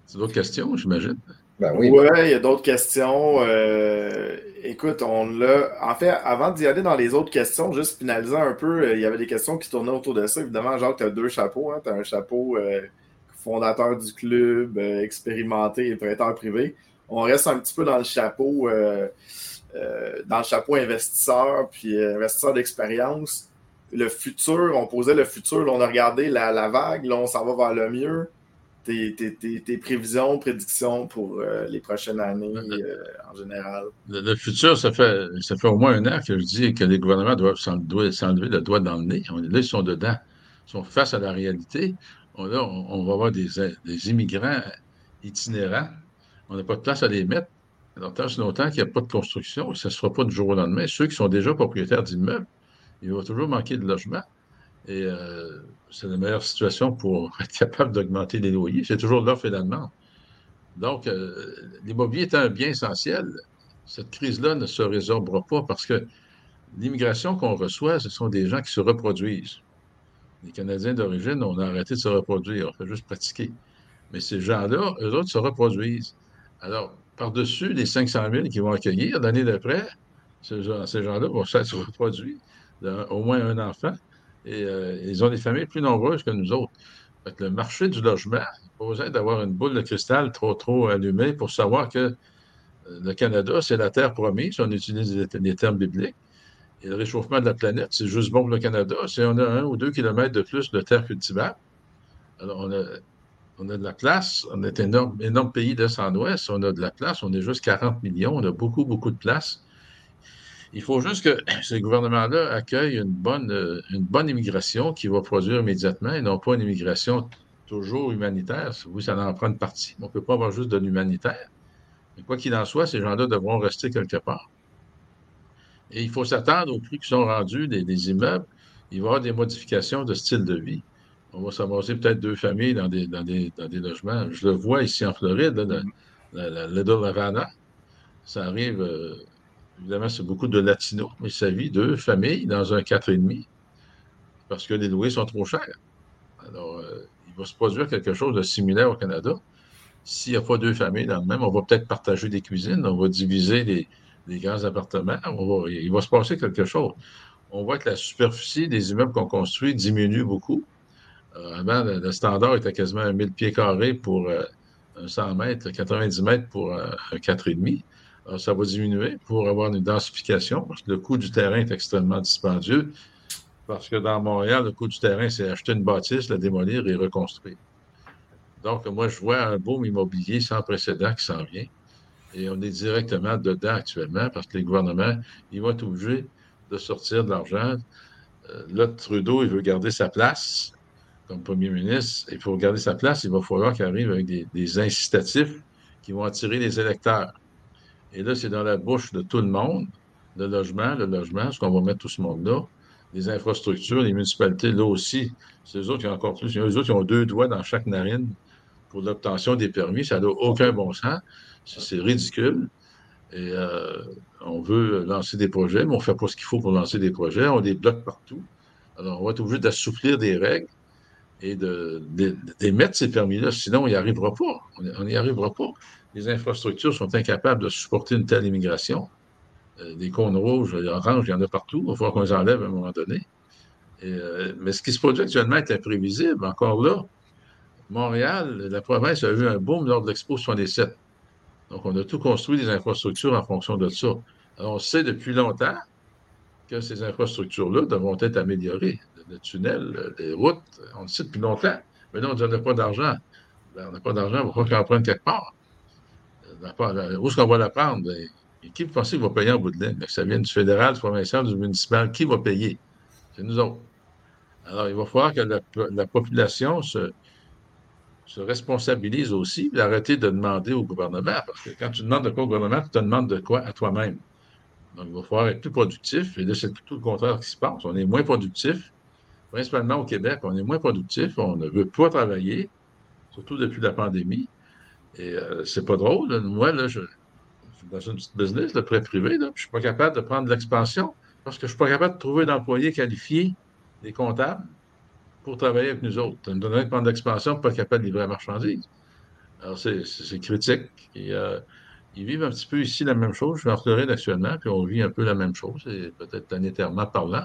c'est d'autres questions, j'imagine. Ben oui, il y a d'autres questions. Euh, écoute, on l'a. En fait, avant d'y aller dans les autres questions, juste finaliser un peu, euh, il y avait des questions qui tournaient autour de ça. Évidemment, genre, tu as deux chapeaux. Hein. Tu as un chapeau euh, fondateur du club, expérimenté et prêteur privé. On reste un petit peu dans le chapeau, dans le chapeau investisseur, puis investisseur d'expérience. Le futur, on posait le futur, on a regardé la, la vague, là, on s'en va vers le mieux tes, prévisions, prédictions pour euh, les prochaines années euh, en général? Le, futur, ça fait, ça fait au moins un an que je dis que les gouvernements doivent s'enlever le doigt dans le nez. là, ils sont dedans. Ils sont face à la réalité. On, là, on, va avoir des, des, immigrants itinérants. On n'a pas de place à les mettre. Alors, tant longtemps qu'il n'y a pas de construction, ça ne se fera pas du jour au lendemain. Ceux qui sont déjà propriétaires d'immeubles, il va toujours manquer de logement. Et euh, c'est la meilleure situation pour être capable d'augmenter les loyers. C'est toujours l'offre et la demande. Donc, euh, l'immobilier est un bien essentiel. Cette crise-là ne se résorbera pas parce que l'immigration qu'on reçoit, ce sont des gens qui se reproduisent. Les Canadiens d'origine, on a arrêté de se reproduire, on fait juste pratiquer. Mais ces gens-là, eux autres, se reproduisent. Alors, par-dessus les 500 000 qu'ils vont accueillir, l'année d'après, ces gens-là vont se reproduire, au moins un enfant et euh, ils ont des familles plus nombreuses que nous autres. le marché du logement, il pas besoin d'avoir une boule de cristal trop, trop allumée pour savoir que euh, le Canada, c'est la terre promise, on utilise les, termes bibliques. Et le réchauffement de la planète, c'est juste bon pour le Canada. Si on a un ou deux kilomètres de plus de terre cultivable, alors on a, on a de la place, on est un énorme, énorme pays en Ouest, on a de la place, on est juste 40 millions, on a beaucoup, beaucoup de place. Il faut juste que ces gouvernements-là accueillent une bonne, euh, une bonne immigration qui va produire immédiatement et non pas une immigration toujours humanitaire. Oui, ça en prend une partie. On ne peut pas avoir juste de l'humanitaire. Mais quoi qu'il en soit, ces gens-là devront rester quelque part. Et il faut s'attendre aux prix qui sont rendus des, immeubles. Il va y avoir des modifications de style de vie. On va s'amasser peut-être deux familles dans des, dans, des, logements. Je le vois ici en Floride, là, la, Little Havana. Ça arrive euh, Évidemment, c'est beaucoup de latinos, mais ça vit deux familles dans un 4,5 parce que les loyers sont trop chers. Alors, euh, il va se produire quelque chose de similaire au Canada. S'il n'y a pas deux familles dans le même, on va peut-être partager des cuisines, on va diviser les, grands appartements, il va se passer quelque chose. On voit que la superficie des immeubles qu'on construit diminue beaucoup. Euh, avant, le, standard était quasiment 1000 pieds carrés pour euh, un 100 mètres, 90 mètres pour un 4,5. Alors, ça va diminuer pour avoir une densification, parce que le coût du terrain est extrêmement dispendieux. Parce que dans Montréal, le coût du terrain, c'est acheter une bâtisse, la démolir et reconstruire. Donc, moi, je vois un boom immobilier sans précédent qui s'en vient. Et on est directement dedans actuellement parce que les gouvernements, ils vont être obligés de sortir de l'argent. Euh, là, Trudeau, il veut garder sa place comme premier ministre. Il faut garder sa place. Il va falloir qu'il arrive avec des incitatifs qui vont attirer les électeurs. Et là, c'est dans la bouche de tout le monde, le logement, le logement, ce qu'on va mettre tout ce monde-là, les infrastructures, les municipalités, là aussi, c'est eux autres qui ont encore plus. Eux autres qui ont deux doigts dans chaque narine pour l'obtention des permis. Ça n'a aucun bon sens. C'est ridicule. Et euh, on veut lancer des projets, mais on ne fait pas ce qu'il faut pour lancer des projets. On des bloque partout. Alors, on va être obligé d'assouplir des règles et d'émettre ces permis-là. Sinon, on n'y arrivera pas. On n'y arrivera pas les infrastructures sont incapables de supporter une telle immigration. Euh, des cônes rouges, oranges, il y en a partout. Il va falloir qu'on les enlève à un moment donné. Euh, mais ce qui se produit actuellement est imprévisible. Encore là, Montréal, la province a eu un boom lors de l'Expo 67. Donc, on a tout construit des infrastructures en fonction de ça. on sait depuis longtemps que ces infrastructures-là devront être améliorées. Le tunnel, les routes, on le sait depuis longtemps. Mais non, on n'a pas d'argent. Ben, on n'a pas d'argent, on va pas en prendre quelque part. Euh, où est-ce qu'on va la prendre? Ben, et qui pensez va payer en bout de ligne? Que ça vient du fédéral, du provincial, du municipal. Qui va payer? C'est nous autres. Alors, il va falloir que la, population se, se, responsabilise aussi et arrêter de demander au gouvernement. Parce que quand tu demandes de quoi au gouvernement, tu te demandes de quoi à toi-même. Donc, il va falloir être plus productif. Et là, c'est tout le contraire qui se passe. On est moins productif. Principalement au Québec, on est moins productif. On ne veut pas travailler, surtout depuis la pandémie. Et euh, c'est pas drôle. Moi, là, je, suis dans une petite business, de prêt privé, là, je ne suis pas capable de prendre l'expansion parce que je ne suis pas capable de trouver d'employés qualifiés, des comptables, pour travailler avec nous autres. On me donnerait de prendre d'expansion pour pas capable de livrer la marchandise. Alors, c'est critique. Euh, ils vivent un petit peu ici la même chose. Je vais en Floride actuellement, puis on vit un peu la même chose, et peut-être planétairement parlant.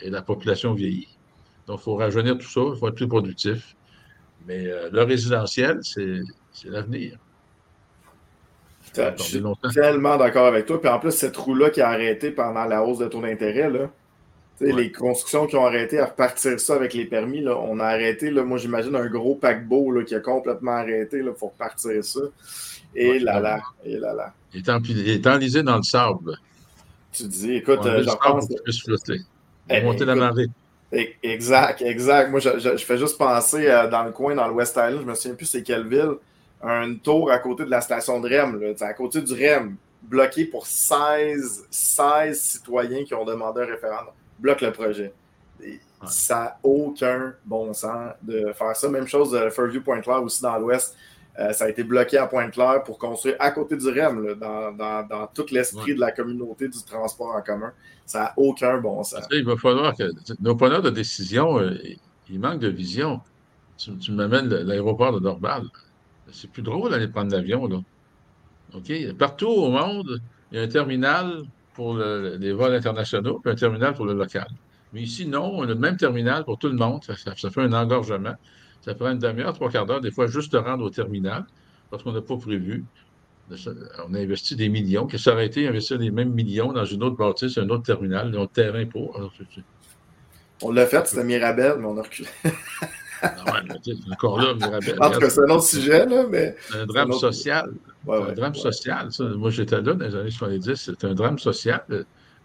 Et la population vieillit. Donc, il faut rajeunir tout ça, il faut être plus productif. Mais euh, le résidentiel, c'est l'avenir. Je suis tellement d'accord avec toi. Puis en plus, cette roue-là qui a arrêté pendant la hausse de taux d'intérêt, là, les constructions qui ont arrêté à repartir ça avec les permis, là, on a arrêté, là, moi j'imagine un gros paquebot là, qui a complètement arrêté il faut repartir ça. Et là là, et là là. Il est, enlisé dans le sable. Tu dis, écoute, euh, je pense. Eh, monter la marée. Exact, exact. Moi, je, fais juste penser euh, dans le coin, dans le West Island, je me souviens plus c'est quelle ville, un tour à côté de la station de REM, là, à côté du REM, bloqué pour 16, 16 citoyens qui ont demandé un référendum. Bloque le projet. Ça n'a aucun bon sens de faire ça. Même chose de Fairview Point Claire aussi dans l'Ouest. Euh, ça a été bloqué à Pointe-Claire pour construire à côté du REM, dans, tout l'esprit de la communauté du transport en commun. Ça n'a aucun bon sens. Il va falloir que nos preneurs de décision, euh, il manque de vision. Tu, tu m'amènes l'aéroport de Dorval. C'est plus drôle d'aller prendre l'avion, là. OK? Partout au monde, il y a un terminal pour les vols internationaux et un terminal pour le local. Mais ici, non, on a le même terminal pour tout le monde. Ça, fait un engorgement. Ça prend une demi-heure, trois quarts d'heure, des fois, juste te rendre au terminal, parce qu'on n'a pas prévu. On a investi des millions, que ça aurait été investir les mêmes millions dans une autre bâtisse, un autre terminal, un autre terrain pour? on l'a fait, c'était Mirabel, mais on a reculé. encore là, Mirabel. En tout cas, c'est un autre sujet, là, mais. Un drame social. un drame social, ça. Moi, j'étais là dans les années 70, c'est un drame social.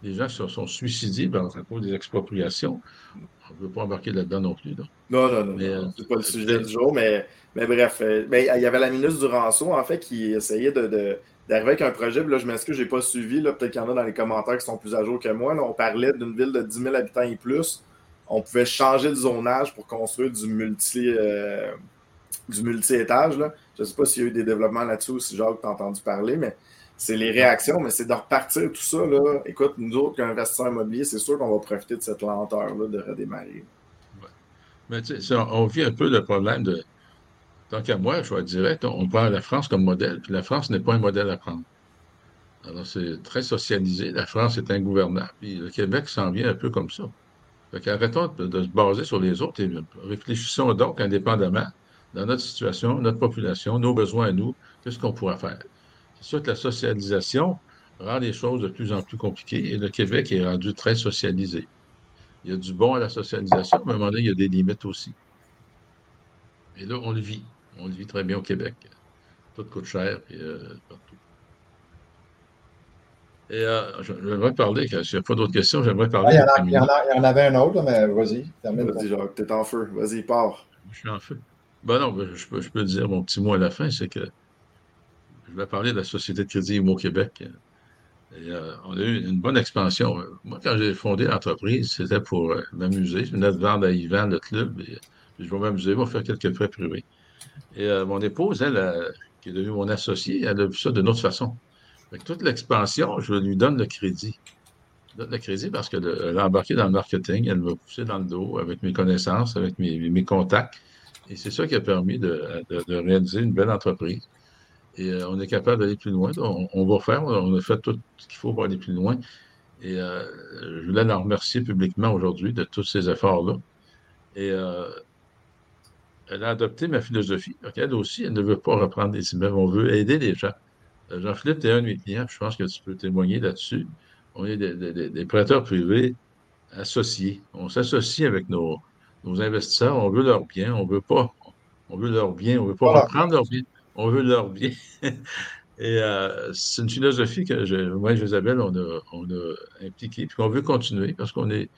Les gens se sont suicidés par cause des expropriations. On ne veut pas embarquer là-dedans non plus. Non, non, non. Euh, c'est pas le sujet du jour, mais, mais bref. Euh, ben, il y avait la ministre du Rançon, en fait, qui essayait de, d'arriver avec un projet. Là, je m'excuse, je n'ai pas suivi. Peut-être qu'il y en a dans les commentaires qui sont plus à jour que moi. Là, on parlait d'une ville de 10 000 habitants et plus on pouvait changer le zonage pour construire du multi euh, du multi-étage. Je ne sais pas s'il y a eu des développements là-dessus ou si Jacques t'a entendu parler, mais c'est les réactions, mais c'est de repartir tout ça. Là. Écoute, nous autres, qu'investisseurs immobiliers, c'est sûr qu'on va profiter de cette lenteur-là de redémarrer. Mais tu sais, on vit un peu le problème de. Tant qu'à moi, je vais être direct, on prend la France comme modèle, puis la France n'est pas un modèle à prendre. Alors, c'est très socialisé. La France est ingouvernable, puis le Québec s'en vient un peu comme ça. Arrêtons de, se baser sur les autres et réfléchissons donc indépendamment dans notre situation, notre population, nos besoins à nous, qu'est-ce qu'on pourrait faire. C'est sûr que la socialisation rend les choses de plus en plus compliquées et le Québec est rendu très socialisé. Il y a du bon à la socialisation, mais à un moment donné, il y a des limites aussi. Et là, on le vit. On le vit très bien au Québec. Tout coûte cher et, euh, partout. Et euh, j'aimerais parler, s'il n'y a pas d'autres questions, j'aimerais parler. Ah, il, y en a, il, y en avait un autre, mais vas-y. T'es en feu. Vas-y, pars. Je suis en feu. Ben non, ben, je, peux, je, peux, dire mon petit mot à la fin, c'est que je vais parler de la Société de crédit Immo Québec. Euh, on a eu une bonne expansion. Moi, quand j'ai fondé l'entreprise, c'était pour euh, m'amuser. Je venais de vendre à Yvan, le club, et, je vais m'amuser, je vais faire quelques prêts privés. Et mon épouse, qui est devenue mon associée, elle a vu ça d'une autre façon toute l'expansion, je lui donne le crédit. Je donne le crédit parce qu'elle est embarquée dans le marketing, elle m'a poussé dans le dos avec mes connaissances, avec mes, contacts. Et c'est ça qui a permis de, réaliser une belle entreprise. Et euh, on est capable d'aller plus loin. On, va faire, on a fait tout ce qu'il faut pour aller plus loin. Et euh, je voulais la remercier publiquement aujourd'hui de tous ces efforts-là. Et euh, elle a adopté ma philosophie. elle aussi, elle ne veut pas reprendre des immeubles. On veut aider les gens Jean-Philippe, tu es un de mes clients, je pense que tu peux témoigner là-dessus. On est des, prêteurs privés associés. On s'associe avec nos, investisseurs, on veut leur bien, on veut pas, on veut leur bien, on veut pas reprendre leur bien, on veut leur bien. Et euh, c'est une philosophie que moi et Isabelle, on a, impliquée, puis qu'on veut continuer parce qu'on est,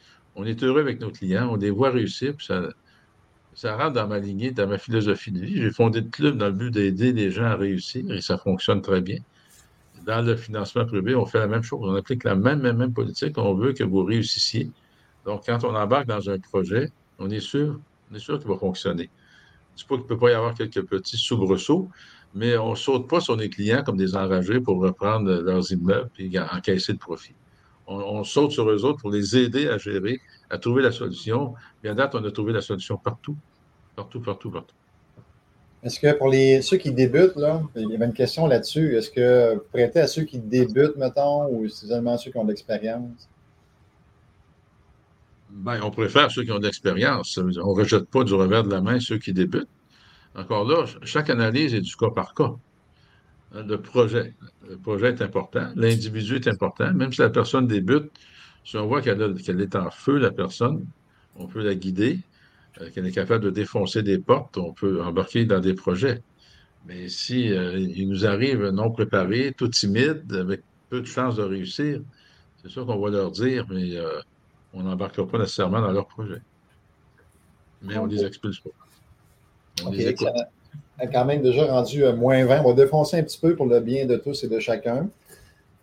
heureux avec nos clients, on les voit réussir, ça, ça rentre dans ma lignée, dans ma philosophie de vie. J'ai fondé le club dans le but d'aider les gens à réussir et ça fonctionne très bien. Dans le financement privé, on fait la même chose. On applique la même politique. On veut que vous réussissiez. Donc, quand on embarque dans un projet, on est sûr, on est sûr qu'il va fonctionner. Ne pas qu'il ne peut pas y avoir quelques petits soubresauts, mais on ne saute pas sur les clients comme des enragés pour reprendre leurs immeubles et encaisser le profit. On, saute sur eux autres pour les aider à gérer, à trouver la solution. Mais à date, on a trouvé la solution partout. Partout, partout, partout. Est-ce que pour ceux qui débutent, il y avait une question là-dessus. Est-ce que vous prêtez à ceux qui débutent, mettons, ou seulement ceux qui ont de l'expérience? Ben, on préfère ceux qui ont de l'expérience. On ne rejette pas du revers de la main ceux qui débutent. Encore là, chaque analyse est du cas par cas. Le projet. Le projet est important. L'individu est important. Même si la personne débute, si on voit qu'elle est en feu, la personne, on peut la guider, euh, qu'elle est capable de défoncer des portes, on peut embarquer dans des projets. Mais si euh, nous arrive non préparé, tout timide, avec peu de chances de réussir, c'est sûr qu'on va leur dire, mais euh, on n'embarquera pas nécessairement dans leur projet. Mais on ne les expulse pas. On les écoute. a quand même déjà rendu à moins 20. On va défoncer un petit peu pour le bien de tous et de chacun.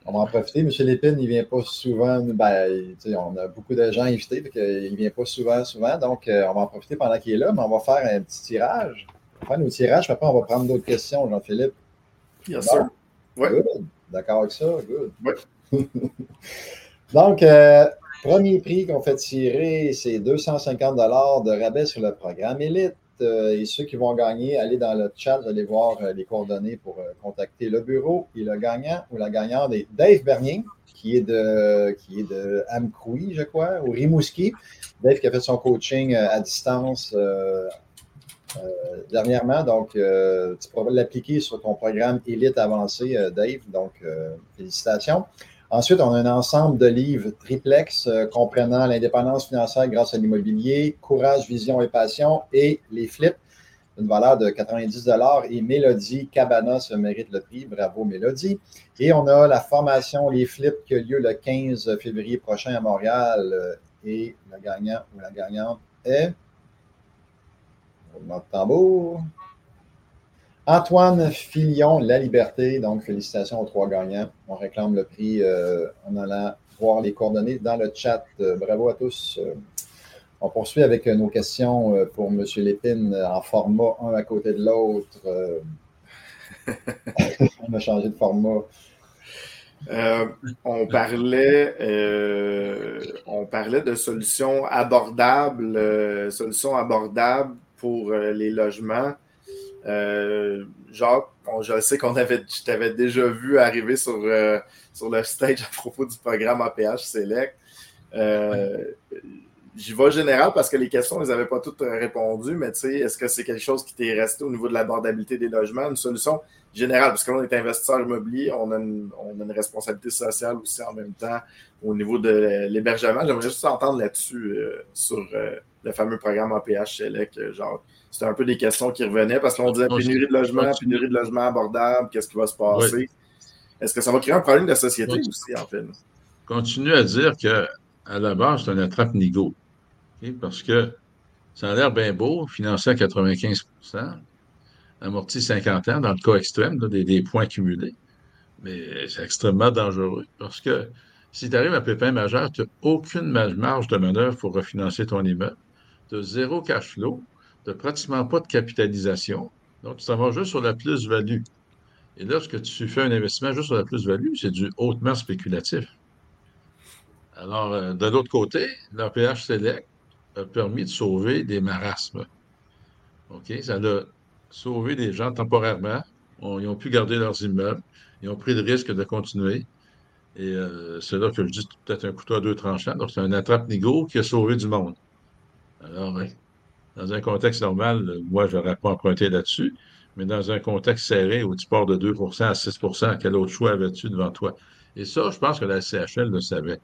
On va en profiter. M. Lépine, il ne vient pas souvent. Ben, on a beaucoup de gens invités, il ne vient pas souvent, souvent. Donc, euh, on va en profiter pendant qu'il est là, mais on va faire un petit tirage. On va faire nos tirages, puis après, on va prendre d'autres questions, Jean-Philippe. Bien sûr. Oui. D'accord avec ça? Good. Oui. Donc, euh, premier prix qu'on fait tirer, c'est 250 de rabais sur le programme Élite. Euh, et ceux qui vont gagner, allez dans le chat, vous allez voir euh, les coordonnées pour euh, contacter le bureau. Et le gagnant ou la gagnante est Dave Bernier, qui est de, qui Amkoui, je crois, ou Rimouski. Dave qui a fait son coaching à distance dernièrement. Donc, tu pourras l'appliquer sur ton programme Élite avancé, Dave. Donc, félicitations. Ensuite, on a un ensemble de livres triplex euh, comprenant l'indépendance financière grâce à l'immobilier, courage, vision et passion et les flips d'une valeur de 90 et Mélodie Cabana se mérite le prix. Bravo Mélodie. Et on a la formation Les Flips qui a lieu le 15 février prochain à Montréal euh, et le gagnant ou la gagnante est tambour. Antoine Filion, La Liberté. Donc, félicitations aux trois gagnants. On réclame le prix euh, en allant voir les coordonnées dans le chat. Euh, bravo à tous. Euh, on poursuit avec nos questions pour M. Lépine en format un à côté de l'autre. on a changé de format. on, parlait, on parlait de solutions abordables, solutions abordables pour les logements. Euh, Jacques, je sais qu'on avait, je t'avais déjà vu arriver sur, euh, sur le stage à propos du programme APH Select. Euh, J'y vais général parce que les questions, ils n'avaient pas toutes répondu, mais tu sais, est-ce que c'est quelque chose qui t'est resté au niveau de l'abordabilité des logements? Une solution générale, parce que là, on est investisseur immobilier, on a, une, on a une responsabilité sociale aussi en même temps au niveau de l'hébergement. J'aimerais juste entendre là-dessus euh, sur euh, le fameux programme APH Select, Jacques c'était un peu des questions qui revenaient parce qu'on disait pénurie de logement, pénurie de logement abordable, qu'est-ce qui va se passer? Est-ce que ça va créer un problème de société aussi, en fait? Continue à dire qu'à la base, c'est un attrape-nigo. Parce que ça a l'air bien beau, financé à 95% amorti 50 ans, dans le cas extrême, des, des, points cumulés. Mais c'est extrêmement dangereux parce que si tu arrives à pépin majeur, tu n'as aucune marge de manœuvre pour refinancer ton immeuble. As zéro cash flow n'as pratiquement pas de capitalisation. Donc, tu t'en vas juste sur la plus-value. Et lorsque tu fais un investissement juste sur la plus-value, c'est du hautement spéculatif. Alors, euh, de l'autre côté, l'APH Select a permis de sauver des marasmes. OK? Ça a sauvé des gens temporairement. ils ont pu garder leurs immeubles. Ils ont pris le risque de continuer. Et euh, c'est là que je dis peut-être un couteau à deux tranchants. Donc, c'est un attrape-nigo qui a sauvé du monde. Alors. Dans un contexte normal, moi, je n'aurais pas emprunté là-dessus. mais dans un contexte serré où tu pars de 2% à 6% quel autre choix avais-tu devant toi? Et ça, je pense que la CHL le savait.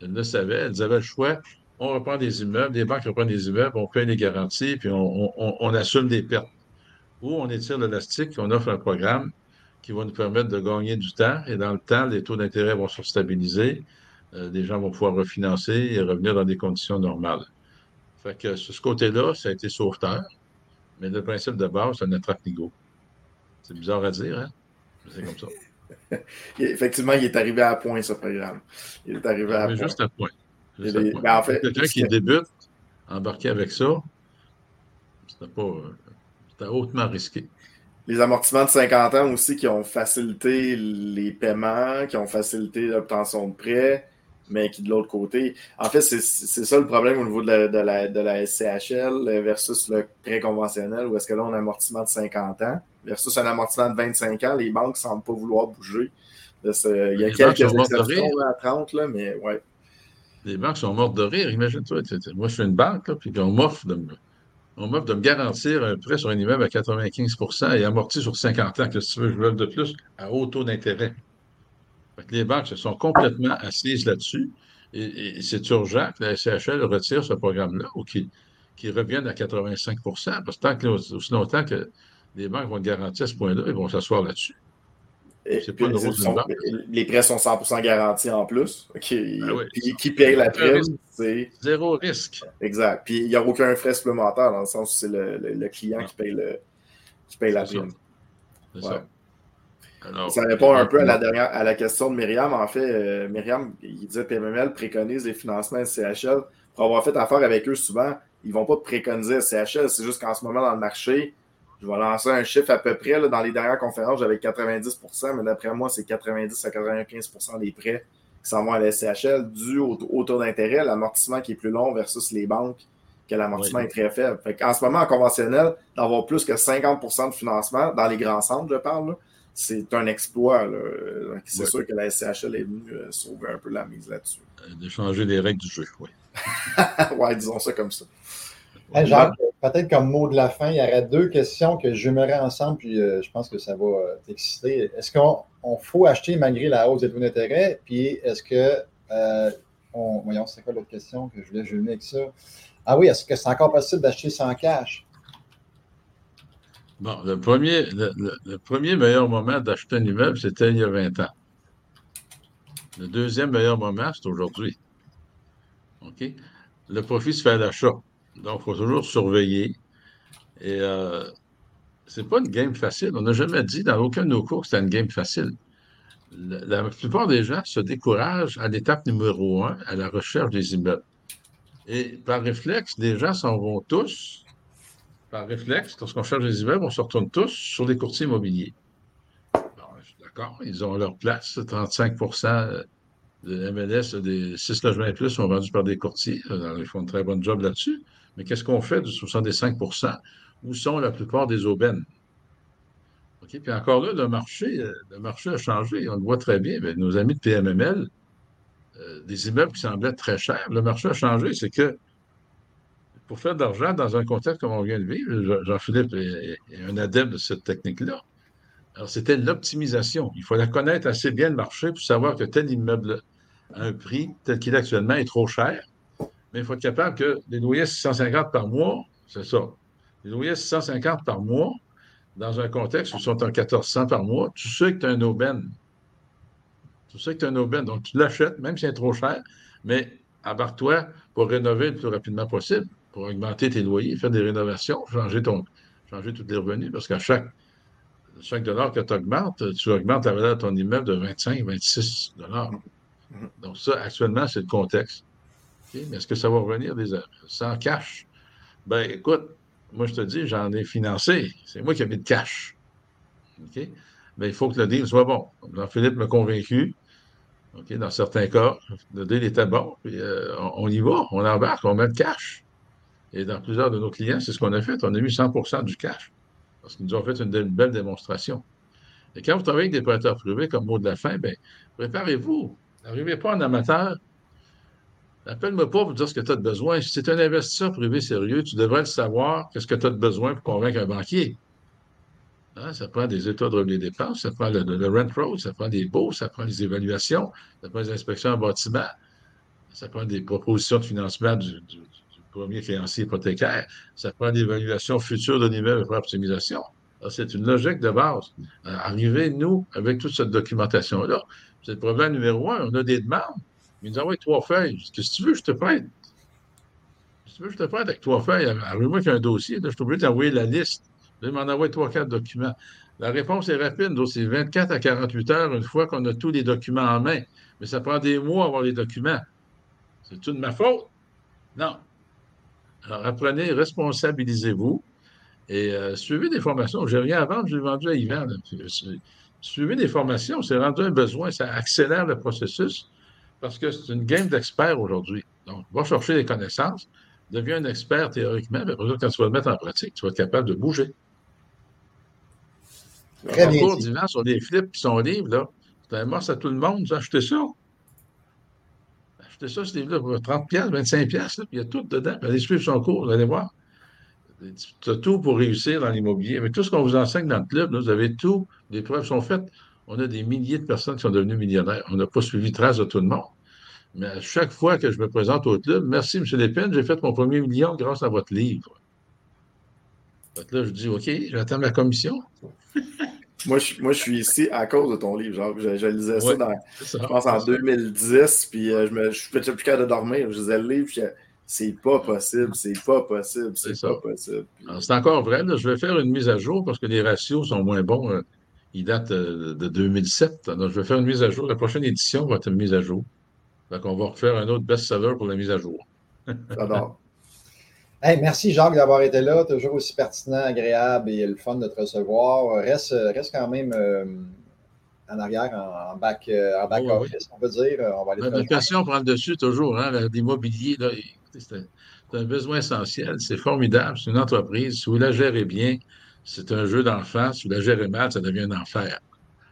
Elle le savait, elles avaient le choix. On reprend des immeubles, des banques reprennent des immeubles, on paye les garanties, puis on, assume des pertes. Ou on étire l'élastique, on offre un programme qui va nous permettre de gagner du temps, et dans le temps, les taux d'intérêt vont se stabiliser, euh, les gens vont pouvoir refinancer et revenir dans des conditions normales. Fait que sur ce côté-là, ça a été sauveteur. Mais le principe de base, c'est un attrape-nigo. C'est bizarre à dire, hein? C'est comme ça. Effectivement, il est arrivé à point, ce programme. Il est arrivé à point. Juste à point. Juste à point. en fait, Quelqu'un qui débute, embarqué avec ça, c'était pas. C'était hautement risqué. Les amortissements de 50 ans aussi qui ont facilité les paiements, qui ont facilité l'obtention de prêts mais qui de l'autre côté. En fait, c'est ça le problème au niveau de la, de la, de la SCHL versus le prêt conventionnel, où est-ce que là, on a un amortissement de 50 ans versus un amortissement de 25 ans. Les banques ne semblent pas vouloir bouger. Il y a quelques exceptions à 30, là, mais ouais. Les banques sont mortes de rire. Imagine-toi, moi, je suis une banque, là, puis on m'offre de me. On de me garantir un prêt sur un immeuble à 95% et amorti sur 50 ans. Qu'est-ce que tu veux, je veux de plus à haut taux d'intérêt les banques se sont complètement assises là-dessus. Et, c'est urgent que la SCHL retire ce programme-là ou qu'il revienne à 85 parce que tant que, aussi longtemps que les banques vont garantir à ce point-là, ils vont s'asseoir là-dessus. C'est pas le Les prêts sont 100% garantis en plus. Qui, ben qui paye la prime, c'est. Zéro risque. Exact. Puis il n'y a aucun frais supplémentaire dans le sens où c'est le, client qui paye, le, qui paye la prime. C'est ça ça répond un peu à la, dernière, à la question de Myriam. En fait, euh, Myriam, il disait PMML préconise les financements SCHL. Pour avoir fait affaire avec eux souvent, ils ne vont pas préconiser SCHL. C'est juste qu'en ce moment, dans le marché, je vais lancer un chiffre à peu près. Là, dans les dernières conférences, j'avais 90% mais d'après moi, c'est 90 à 95% des prêts qui s'en vont à la SCHL dû au, taux d'intérêt, l'amortissement qui est plus long versus les banques, que l'amortissement est très faible. en ce moment, en conventionnel, d'avoir plus que 50% de financement, dans les grands centres, je parle, c'est un exploit. C'est sûr que la SCHL est venue euh, sauver un peu la mise là-dessus. Euh, de changer les règles du jeu, oui. ouais, disons ça comme ça. peut-être comme mot de la fin, il y aurait deux questions que j'aimerais ensemble, puis euh, je pense que ça va t'exciter. Est-ce qu'on faut acheter malgré la hausse des taux d'intérêt? Puis est-ce que. voyons, c'est quoi l'autre question que je voulais jumeler avec ça? Ah oui, est-ce que c'est encore possible d'acheter sans cash? Bon, le premier, le, premier meilleur moment d'acheter un immeuble, c'était il y a 20 ans. Le deuxième meilleur moment, c'est aujourd'hui. OK? Le profit se fait à l'achat. Donc, il faut toujours surveiller. Et euh, c'est pas une game facile. On n'a jamais dit dans aucun de nos cours que c'était une game facile. La, plupart des gens se découragent à l'étape numéro un, à la recherche des immeubles. Et par réflexe, les gens s'en vont tous par réflexe, lorsqu'on cherche des immeubles, on se retourne tous sur les courtiers immobiliers. je suis d'accord, ils ont leur place. 35% de MLS, des 6 logements et plus sont vendus par des courtiers. ils font un très bon job là-dessus. Mais qu'est-ce qu'on fait du 65% Où sont la plupart des aubaines? OK? Puis encore là, le marché, le marché a changé. On le voit très bien. nos amis de PMML, euh, des immeubles qui semblaient très chers, le marché a changé. C'est que pour faire de l'argent dans un contexte comme on vient de vivre, Jean-Philippe est, un adepte de cette technique-là. Alors, c'était l'optimisation. Il fallait connaître assez bien le marché pour savoir que tel immeuble a un prix tel qu'il est actuellement est trop cher. Mais il faut être capable que les loyers 650 par mois, c'est ça. Les loyers 650 par mois, dans un contexte où ils sont en 1400 par mois, tu sais que tu as un aubaine. Tu sais que tu as un aubaine. Donc, tu l'achètes, même si c'est trop cher, mais embarque-toi pour rénover le plus rapidement possible pour augmenter tes loyers, faire des rénovations, changer, ton, changer tous les revenus, parce qu'à chaque, chaque dollar que tu augmentes, tu augmentes la valeur de ton immeuble de 25, 26 dollars. Donc ça, actuellement, c'est le contexte. Mais est-ce que ça va revenir des, sans cash? Ben écoute, moi je te dis, j'en ai financé. C'est moi qui ai mis de cash. OK? Ben, il faut que le deal soit bon. Jean-Philippe m'a convaincu. Dans certains cas, le deal était bon. Puis, euh, on, y va, on embarque, on met de cash. Et dans plusieurs de nos clients, c'est ce qu'on a fait. On a mis 100% du cash parce qu'ils nous ont fait une, belle démonstration. Et quand vous travaillez avec des prêteurs privés, comme mot de la fin, bien, préparez-vous. N'arrivez pas en amateur. Appelle-moi pas pour dire ce que tu as de besoin. Si c'est un investisseur privé sérieux, tu devrais le savoir, qu'est-ce que tu as de besoin pour convaincre un banquier. Hein, ça prend des états de revenus et dépenses, ça prend le, rent road, ça prend des baux, ça prend les évaluations, ça prend les inspections en bâtiment, ça prend des propositions de financement du, premier créancier hypothécaire, ça prend l'évaluation future de niveau pour optimisation. C'est une logique de base. Euh, arriver, nous, avec toute cette documentation-là, c'est le problème numéro un. On a des demandes. Ils nous envoient trois feuilles. Qu'est-ce que tu veux, je te prête? Si tu veux, je te prête avec trois feuilles? Arrive-moi avec un dossier. je suis obligé d'envoyer la liste. Je vais m'en envoyer trois, quatre documents. La réponse est rapide. C'est 24 à 48 heures une fois qu'on a tous les documents en main. Mais ça prend des mois à avoir les documents. C'est tout de ma faute? Non. Alors apprenez, responsabilisez-vous et euh, suivez des formations. J'ai rien à vendre, j'ai vendu à Yvan. Suivez des formations, c'est rendu un besoin, ça accélère le processus parce que c'est une game d'experts aujourd'hui. Donc, va chercher des connaissances, deviens un expert théoriquement, mais après, quand tu vas le mettre en pratique, tu vas être capable de bouger. Très bien. cours d'Yvan sur des flips qui sont livres, là, c'est un à tout le monde. Achetez ça. Ça, ce livre-là, pour 30 25 pièces, il y a tout dedans. Allez suivre son cours, allez voir. Tu as tout pour réussir dans l'immobilier. Mais tout ce qu'on vous enseigne dans le club, vous avez tout. Les preuves sont faites. On a des milliers de personnes qui sont devenues millionnaires. On n'a pas suivi trace de tout le monde. Mais à chaque fois que je me présente au club, merci, M. Lépine, j'ai fait mon premier million grâce à votre livre. là, je dis, OK, j'attends ma commission. Moi, je, moi, je suis ici à cause de ton livre. Genre, je, lisais ça, dans, je pense, en 2010, puis euh, je ne suis plus capable de dormir. Je lisais le livre, puis c'est pas possible, c'est pas possible, c'est pas possible. C'est encore vrai, je vais faire une mise à jour parce que les ratios sont moins bons. Euh, ils datent euh, de 2007. Donc, je vais faire une mise à jour. La prochaine édition va être une mise à jour. Donc, on va refaire un autre best-seller pour la mise à jour. J'adore. Merci Jacques d'avoir été là, toujours aussi pertinent, agréable et le fun de te recevoir. Reste, reste quand même euh, en arrière, en, back, en back office, on peut dire. On va aller la passion prend le dessus toujours. Hein, L'immobilier, c'est un besoin essentiel. C'est formidable. C'est une entreprise. Si vous la gérez bien, c'est un jeu d'enfant. Si vous la gérez mal, ça devient un enfer.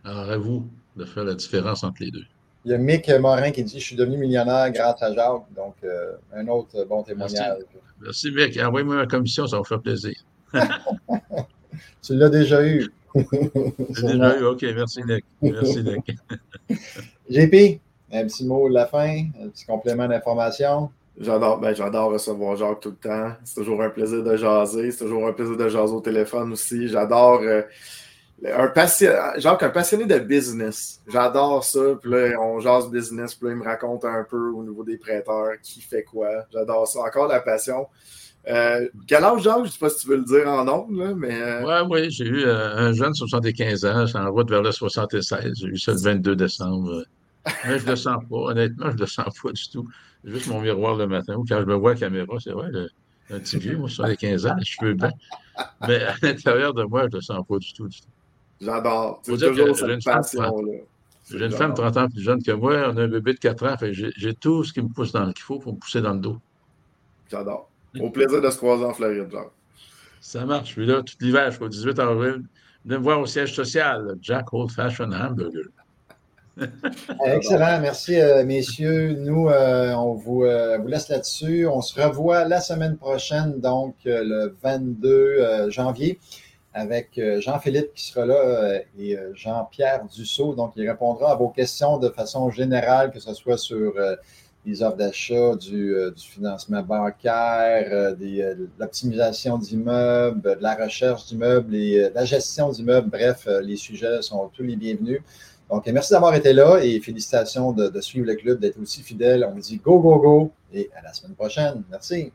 Alors, à vous de faire la différence entre les deux. Il y a Mick Morin qui dit Je suis devenu millionnaire grâce à Jacques. Donc, euh, un autre bon témoignage. Merci, Mick. Envoyez-moi ma commission, ça va faire plaisir. tu l'as déjà eu. déjà eu, OK. Merci, Nick. Merci, Nick. JP, un petit mot de la fin, un petit complément d'information? J'adore, ben, j'adore recevoir Jacques tout le temps. C'est toujours un plaisir de jaser. C'est toujours un plaisir de jaser au téléphone aussi. J'adore euh, un passionné, Jacques, un passionné de business. J'adore ça. Puis là, on jase business. Puis là, il me raconte un peu au niveau des prêteurs qui fait quoi. J'adore ça. Encore la passion. Euh, quel âge, Jacques? Je ne sais pas si tu veux le dire en nombre, mais. Euh, oui, oui, j'ai eu un jeune 75 ans. C'est en route vers le 76. J'ai eu ça le 22 décembre. Je ne le sens pas. Honnêtement, je ne le sens pas du tout juste mon miroir le matin quand je me vois à la caméra, c'est vrai, un petit vieux, moi, sur les 15 ans, les cheveux blancs. Mais à l'intérieur de moi, je ne le sens pas du tout. J'adore. C'est toujours cette passion-là. J'ai une femme 30 ans plus jeune que moi, on a un bébé de 4 ans, j'ai tout ce qui me pousse dans qu'il faut pour me pousser dans le dos. J'adore. Au plaisir de se croiser en Floride, genre. Ça marche, je suis là tout l'hiver jusqu'au 18 avril. Venez me voir au siège social, Jack Old Fashion Hamburger. Excellent, merci euh, messieurs. Nous, euh, on vous, euh, vous laisse là-dessus. On se revoit la semaine prochaine, donc le 22 janvier, avec Jean-Philippe qui sera là et Jean-Pierre Dussault. Donc, il répondra à vos questions de façon générale, que ce soit sur les offres d'achat, du, financement bancaire, de l'optimisation d'immeubles, de la recherche d'immeubles et la gestion d'immeubles. Bref, les sujets sont tous les bienvenus. Donc, merci d'avoir été là et félicitations de, suivre le club, d'être aussi fidèle. On vous dit go, go, go et à la semaine prochaine. Merci.